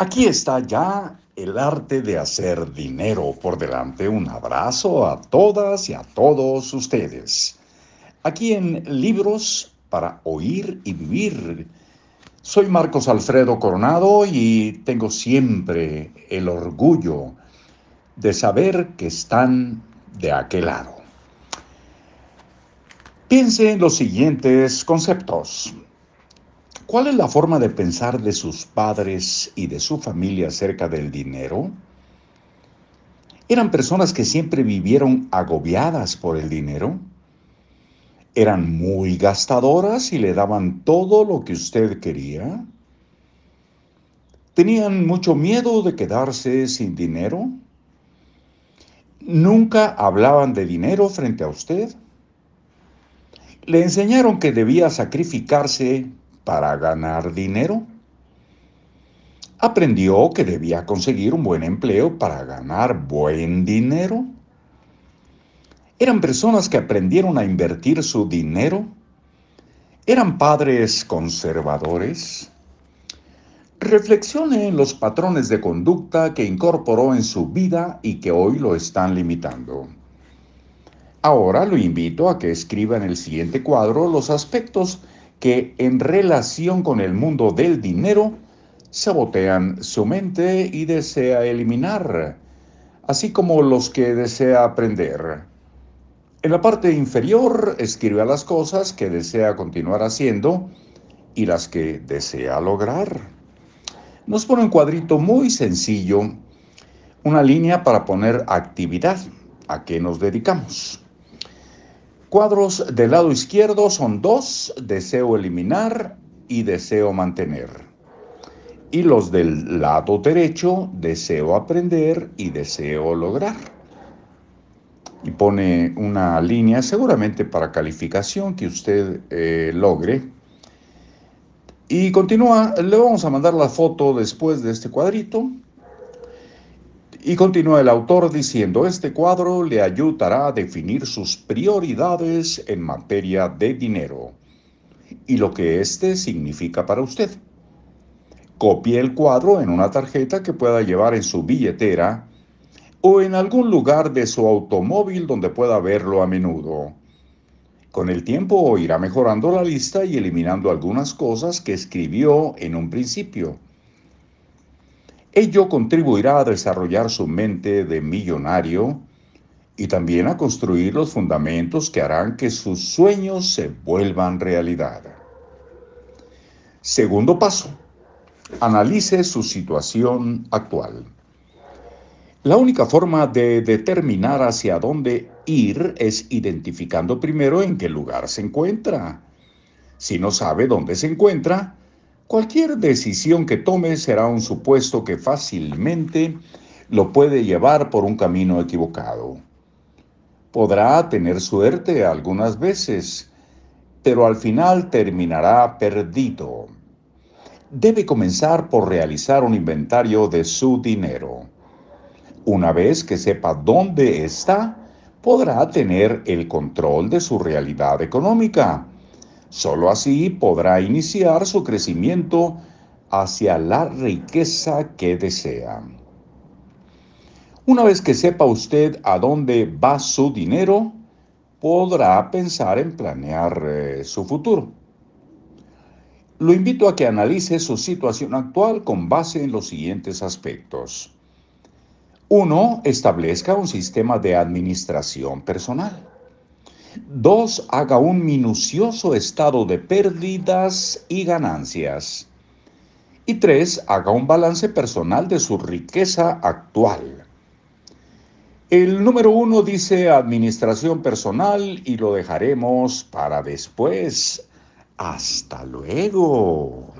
Aquí está ya el arte de hacer dinero por delante. Un abrazo a todas y a todos ustedes. Aquí en Libros para Oír y Vivir. Soy Marcos Alfredo Coronado y tengo siempre el orgullo de saber que están de aquel lado. Piense en los siguientes conceptos. ¿Cuál es la forma de pensar de sus padres y de su familia acerca del dinero? ¿Eran personas que siempre vivieron agobiadas por el dinero? ¿Eran muy gastadoras y le daban todo lo que usted quería? ¿Tenían mucho miedo de quedarse sin dinero? ¿Nunca hablaban de dinero frente a usted? ¿Le enseñaron que debía sacrificarse para ganar dinero? ¿Aprendió que debía conseguir un buen empleo para ganar buen dinero? ¿Eran personas que aprendieron a invertir su dinero? ¿Eran padres conservadores? Reflexione en los patrones de conducta que incorporó en su vida y que hoy lo están limitando. Ahora lo invito a que escriba en el siguiente cuadro los aspectos que en relación con el mundo del dinero sabotean su mente y desea eliminar, así como los que desea aprender. En la parte inferior escriba las cosas que desea continuar haciendo y las que desea lograr. Nos pone un cuadrito muy sencillo, una línea para poner actividad, a qué nos dedicamos. Cuadros del lado izquierdo son dos, deseo eliminar y deseo mantener. Y los del lado derecho, deseo aprender y deseo lograr. Y pone una línea seguramente para calificación que usted eh, logre. Y continúa, le vamos a mandar la foto después de este cuadrito y continúa el autor diciendo, este cuadro le ayudará a definir sus prioridades en materia de dinero y lo que éste significa para usted. Copie el cuadro en una tarjeta que pueda llevar en su billetera o en algún lugar de su automóvil donde pueda verlo a menudo. Con el tiempo irá mejorando la lista y eliminando algunas cosas que escribió en un principio Ello contribuirá a desarrollar su mente de millonario y también a construir los fundamentos que harán que sus sueños se vuelvan realidad. Segundo paso, analice su situación actual. La única forma de determinar hacia dónde ir es identificando primero en qué lugar se encuentra. Si no sabe dónde se encuentra, Cualquier decisión que tome será un supuesto que fácilmente lo puede llevar por un camino equivocado. Podrá tener suerte algunas veces, pero al final terminará perdido. Debe comenzar por realizar un inventario de su dinero. Una vez que sepa dónde está, podrá tener el control de su realidad económica Solo así podrá iniciar su crecimiento hacia la riqueza que desea. Una vez que sepa usted a dónde va su dinero, podrá pensar en planear eh, su futuro. Lo invito a que analice su situación actual con base en los siguientes aspectos. 1. Establezca un sistema de administración personal. Dos, haga un minucioso estado de pérdidas y ganancias. Y tres, haga un balance personal de su riqueza actual. El número uno dice administración personal y lo dejaremos para después. Hasta luego.